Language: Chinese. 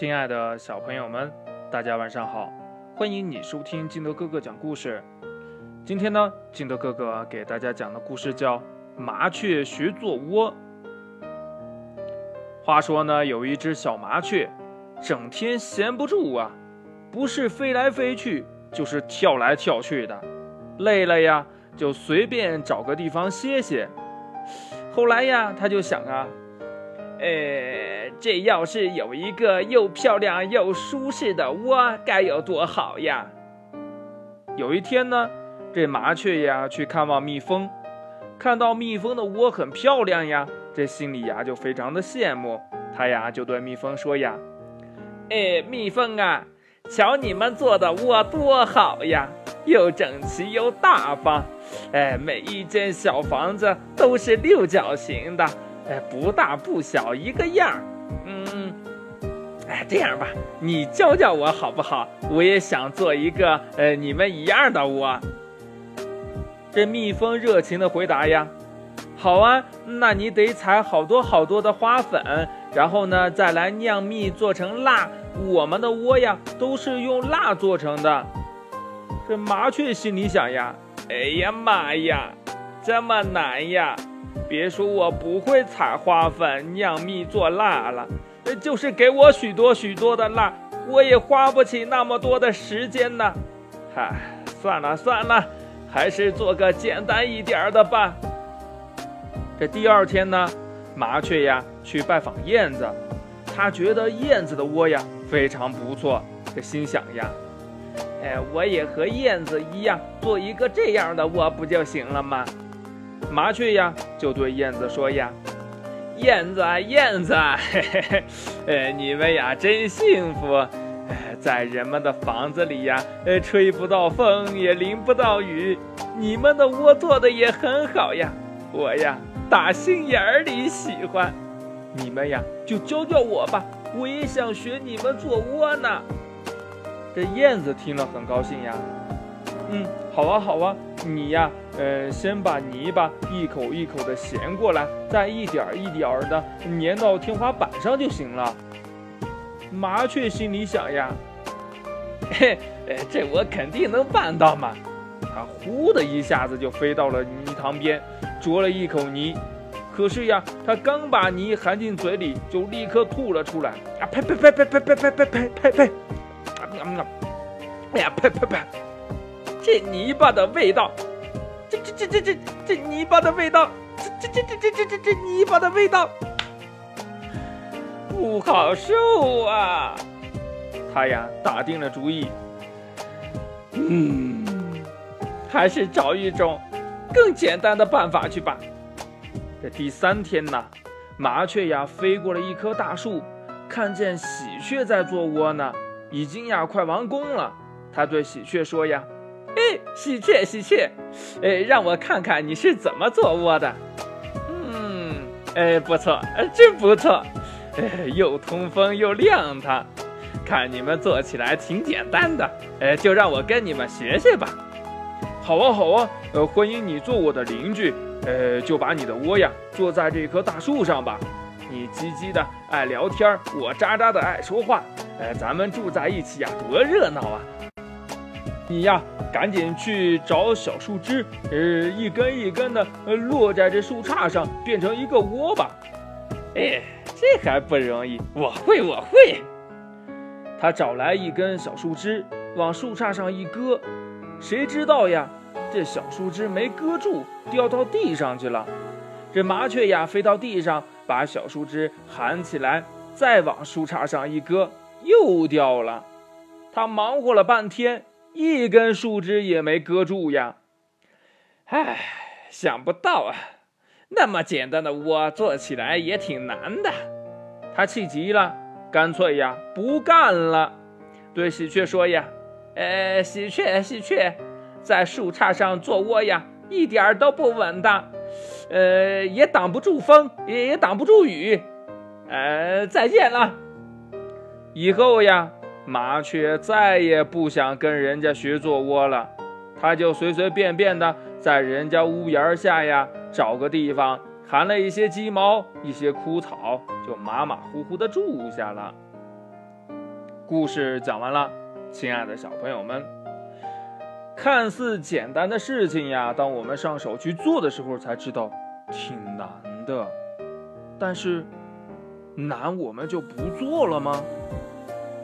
亲爱的小朋友们，大家晚上好！欢迎你收听金德哥哥讲故事。今天呢，金德哥哥给大家讲的故事叫《麻雀学做窝》。话说呢，有一只小麻雀，整天闲不住啊，不是飞来飞去，就是跳来跳去的，累了呀，就随便找个地方歇歇。后来呀，他就想啊。呃，这要是有一个又漂亮又舒适的窝，该有多好呀！有一天呢，这麻雀呀去看望蜜蜂，看到蜜蜂的窝很漂亮呀，这心里呀就非常的羡慕。它呀就对蜜蜂说呀：“哎，蜜蜂啊，瞧你们做的窝多好呀，又整齐又大方，哎，每一间小房子都是六角形的。”哎，不大不小，一个样儿。嗯，哎，这样吧，你教教我好不好？我也想做一个呃你们一样的窝。这蜜蜂热情的回答呀：“好啊，那你得采好多好多的花粉，然后呢再来酿蜜做成蜡。我们的窝呀都是用蜡做成的。”这麻雀心里想呀：“哎呀妈呀，这么难呀！”别说我不会采花粉、酿蜜做蜡了，就是给我许多许多的蜡，我也花不起那么多的时间呢。嗨，算了算了，还是做个简单一点的吧。这第二天呢，麻雀呀去拜访燕子，他觉得燕子的窝呀非常不错，这心想呀，哎，我也和燕子一样做一个这样的窝不就行了吗？麻雀呀，就对燕子说呀：“燕子啊，燕子，嘿嘿嘿，呃，你们呀真幸福，在人们的房子里呀，呃，吹不到风，也淋不到雨，你们的窝做的也很好呀。我呀，打心眼儿里喜欢，你们呀就教教我吧，我也想学你们做窝呢。”这燕子听了很高兴呀。嗯，好啊，好啊，你呀，呃，先把泥巴一口一口的衔过来，再一点一点的粘到天花板上就行了。麻雀心里想呀，嘿，呃这我肯定能办到嘛。它呼的一下子就飞到了泥塘边，啄了一口泥。可是呀，它刚把泥含进嘴里，就立刻吐了出来。啊，呸呸呸呸呸呸呸呸呸呸呸！哎呀，呸呸呸！这泥巴的味道，这这这这这这泥巴的味道，这这这这这这这泥巴的味道不好受啊！他呀打定了主意，嗯，还是找一种更简单的办法去吧。这第三天呢，麻雀呀飞过了一棵大树，看见喜鹊在做窝呢，已经呀快完工了。他对喜鹊说呀。哎，喜鹊，喜鹊，哎，让我看看你是怎么做窝的。嗯，哎，不错，真不错，哎，又通风又亮堂，看你们做起来挺简单的，哎，就让我跟你们学学吧。好啊，好啊，呃，欢迎你做我的邻居，呃，就把你的窝呀做在这棵大树上吧。你叽叽的爱聊天，我喳喳的爱说话，哎，咱们住在一起呀，多热闹啊！你呀，赶紧去找小树枝，呃，一根一根的，呃，落在这树杈上，变成一个窝吧。哎，这还不容易，我会，我会。他找来一根小树枝，往树杈上一搁，谁知道呀，这小树枝没搁住，掉到地上去了。这麻雀呀，飞到地上，把小树枝含起来，再往树杈上一搁，又掉了。他忙活了半天。一根树枝也没搁住呀！唉，想不到啊，那么简单的窝做起来也挺难的。他气急了，干脆呀不干了，对喜鹊说呀：“呃，喜鹊，喜鹊，在树杈上做窝呀，一点儿都不稳当，呃，也挡不住风，也也挡不住雨。呃，再见了，以后呀。”麻雀再也不想跟人家学做窝了，它就随随便便的在人家屋檐下呀找个地方，含了一些鸡毛、一些枯草，就马马虎虎的住下了。故事讲完了，亲爱的小朋友们，看似简单的事情呀，当我们上手去做的时候，才知道挺难的。但是难，我们就不做了吗？